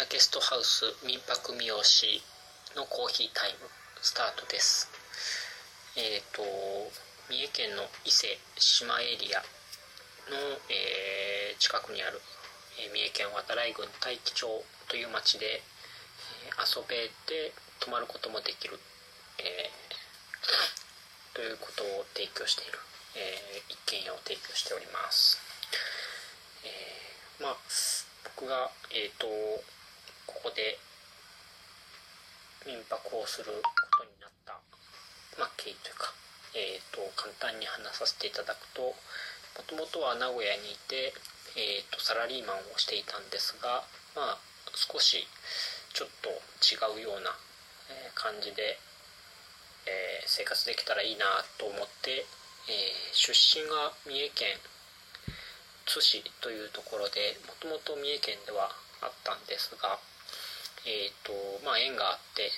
宮ゲストハウス民泊三好のコーヒータイムスタートです。えっ、ー、と三重県の伊勢志摩エリアの、えー、近くにある、えー、三重県渡来郡大樹町という町で、え遊べて泊まることもできる、え ということを提供している、え一軒家を提供しております。えまあ僕がえっ、とここで民泊をすることになった、まあ、経緯というか、えーと、簡単に話させていただくともともとは名古屋にいて、えーと、サラリーマンをしていたんですが、まあ、少しちょっと違うような感じで、えー、生活できたらいいなと思って、えー、出身が三重県津市というところでもともと三重県ではあったんですが、えーとまあ、縁があって、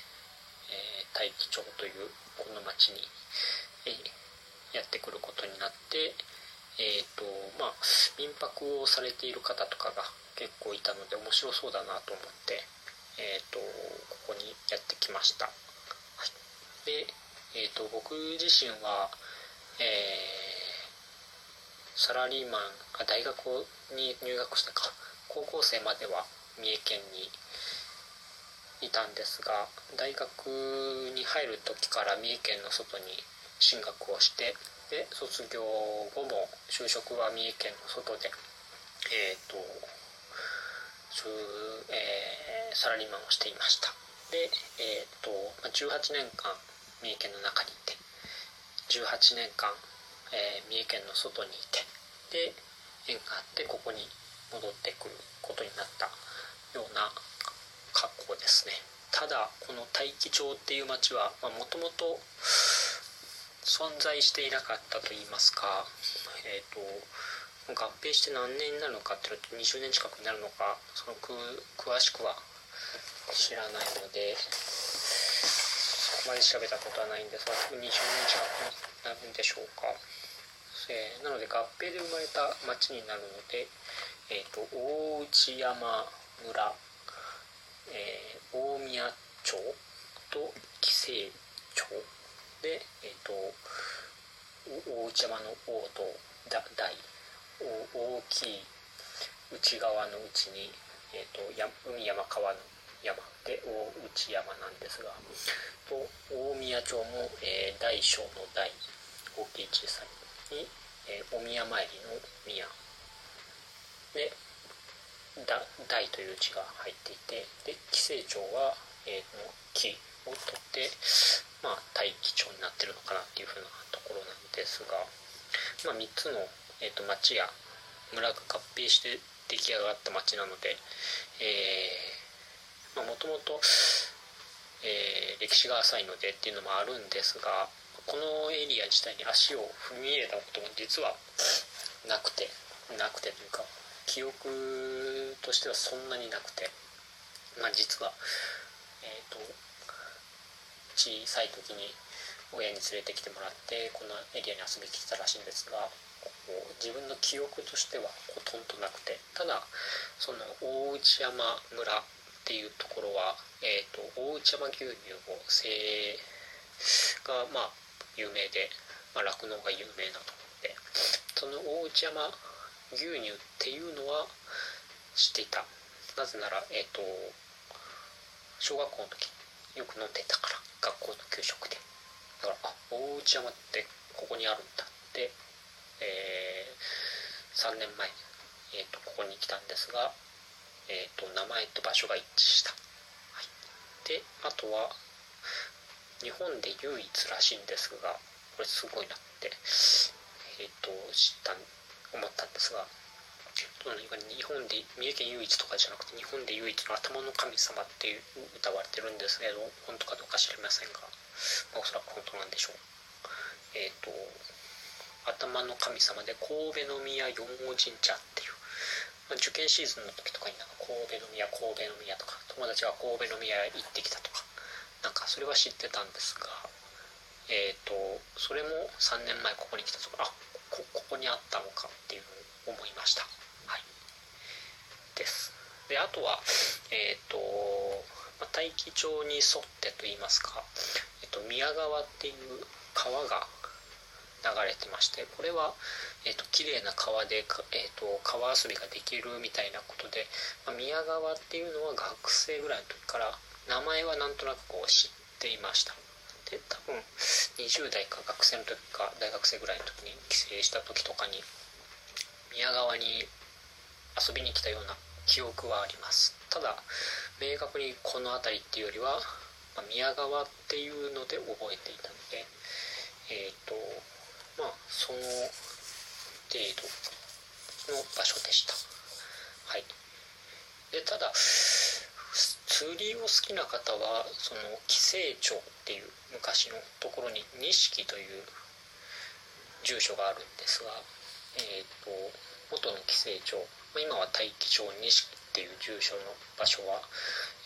えー、大樹町というこの町に、えー、やってくることになって、えーとまあ、民泊をされている方とかが結構いたので面白そうだなと思って、えーと、ここにやってきました。はい、で、えーと、僕自身は、えー、サラリーマンが大学に入学したか高校生までは三重県にいたんですが大学に入る時から三重県の外に進学をしてで卒業後も就職は三重県の外でえっ、ー、とえー、サラリーマンをしていました。でえっ、ー、と18年間三重県の中にいて18年間、えー、三重県の外にいてで縁があってここに戻ってくることになったような格好ですね。ただこの大樹町っていう町はもともと存在していなかったといいますかえ、ー、と合併して何年になるのかっていうと20年近くになるのかその詳しくは知らないのでそこまで調べたことはないんですが20年近くになるんでしょうか、えー、なので合併で生まれた町になるので、えーと、大内山村。えー、大宮町と紀勢町。で、えーと、大内山の王と大。大きい内側の内に、えーと、や海山川の山。で大内山なんですが。と大宮町も、えー、大小の大。大きい小さい。に、えー、お宮参りの宮。で大という字が入っていてで寄生町は、えー、の木を取ってまあ大気町になってるのかなっていうふうなところなんですが、まあ、3つの、えーと、町や村が合併して出来上がった町なのでもともと歴史が浅いのでっていうのもあるんですがこのエリア自体に足を踏み入れたことも実はなくてなくてというか記憶としてはそんなになくて。まあ実はえっ、ー、と小さい時に親に連れてきてもらってこのエリアに遊びに来たらしいんですがこう自分の記憶としてはほとんどなくて。ただその大内山村っていうところは、えーと、大内山牛乳を製がまあ有名で酪農、が有名なところでその大内山牛乳っていうのは知っていた。なぜならえっ、ー、と小学校の時よく飲んでたから学校の給食で。だからあ大内山ってここにあるんだって、えー、3年前、えーと、ここに来たんですが、えーと、名前と場所が一致した、はい、であとは日本で唯一らしいんですがこれすごいなって、えーと、知ったんです思ったんですが日本で三重県唯一とかじゃなくて日本で唯一の頭の神様っていう歌われてるんですけど本当かどうか知りませんが、まあ、おそらく本当なんでしょう。えっ、ー、と頭の神様で神戸宮四王神社っていう、まあ、受験シーズンの時とかになんか神戸宮神戸宮とか友達が神戸宮へ行ってきたとかなんかそれは知ってたんですがえっ、ー、とそれも3年前ここに来たところあこここにあったのかっていうのを思いました。はい、です。であとは、えーとま、大気町に沿ってといいますか、えっと、宮川っていう川が流れてましてこれは、えっと綺麗な川で、えっと、川遊びができるみたいなことで、まあ、宮川っていうのは学生ぐらいの時から名前はなんとなくこう知っていましたで多分20代か学生の時か大学生ぐらいの時に帰省した時とかに宮川に遊びに来たような記憶はあります。ただ明確にこの辺りっていうよりは、まあ、宮川っていうので覚えていたのでえっ、ー、とまあその程度の場所でした。はい。でただ釣りを好きな方はその寄生町っていう昔のところに錦という住所があるんですがえ、ー、と元の寄生町今は大気町錦っていう住所の場所は、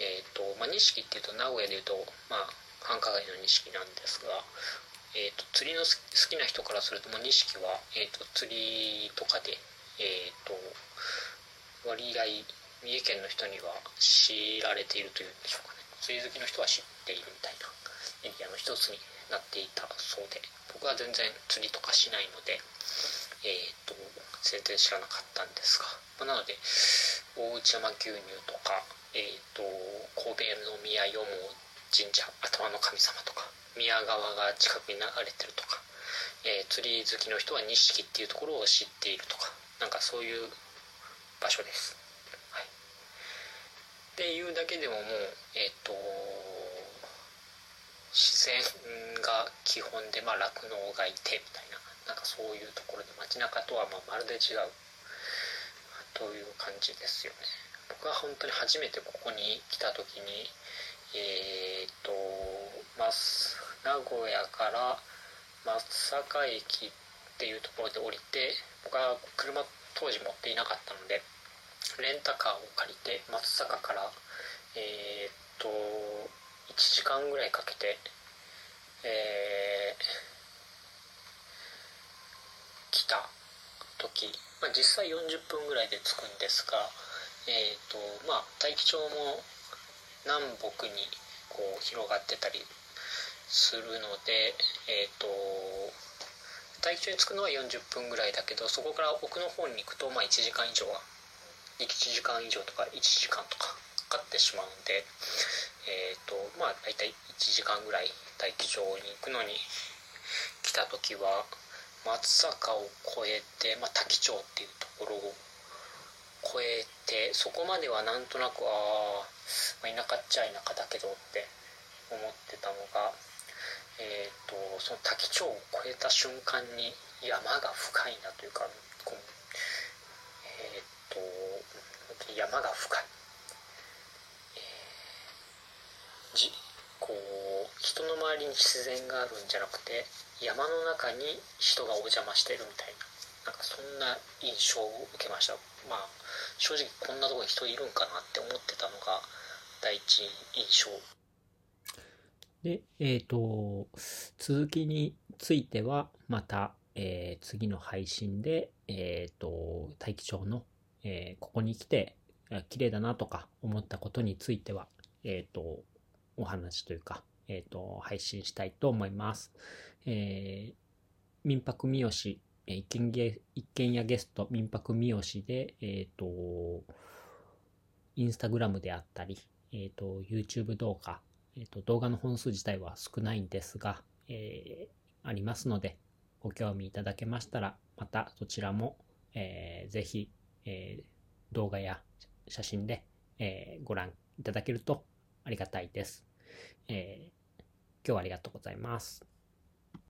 えーとまあ、錦っていうと名古屋でいうと、まあ、繁華街の錦なんですが、えーと、釣りの好きな人からするともう錦は、えーと、釣りとかで、えーと、割合三重県の人には知られているというんでしょうかね釣り好きの人は知っているみたいなエリアの一つになっていたそうで僕は全然釣りとかしないのでえーと、全然知らなかったんですが、まあ、なので大内山牛乳とか、えーと、神戸の宮よも神社頭の神様とか宮川が近くに流れてるとか、えー、釣り好きの人は錦っていうところを知っているとかなんかそういう場所です。っていうだけでももうえっ、ー、と自然が基本で、まあ、酪農がいてみたいななんかそういうところで街中とはままるで違うという感じですよね。僕は本当に初めてここに来た時にえっ、と名古屋から松阪駅っていうところで降りて僕は車当時持っていなかったのでレンタカーを借りて松阪からえっ、と1時間ぐらいかけてえー来た時、まあ、実際40分ぐらいで着くんですが、えーとまあ、大気町も南北にこう広がってたりするので、えーと、大気町に着くのは40分ぐらいだけどそこから奥の方に行くと、まあ、1時間以上は1時間以上とか1時間とかかかってしまうんで、えーとまあ、大体1時間ぐらい大気町に行くのに来た時は松坂を越えて、まあ、滝町っていうところを越えてそこまではなんとなくあ、まあ、田舎っちゃ田舎だけどって思ってたのが、えーと、その滝町を越えた瞬間に山が深いなというかこうえっ、ー、と本当に山が深い。えー、じこう人の周りに自然があるんじゃなくて山の中に人がお邪魔してるみたいな。なんかそんな印象を受けました。まあ正直こんなとこに人いるんかなって思ってたのが第一印象。でえっ、ー、と続きについてはまた、えー、次の配信でえっ、ー、と大気町の、えここに来て綺麗だなとか思ったことについてはえっ、とお話というかえっ、と配信したいと思います。えー、民泊三好、え一軒ゲ一軒家ゲスト民泊三好で、えっ、ー、と、インスタグラムであったり、えっ、ー、と、YouTube 動画、えっ、と、動画の本数自体は少ないんですが、えありますので、ご興味いただけましたら、またそちらも、えー、ぜひ、え動画や写真で、えご覧いただけるとありがたいです。え今日はありがとうございます。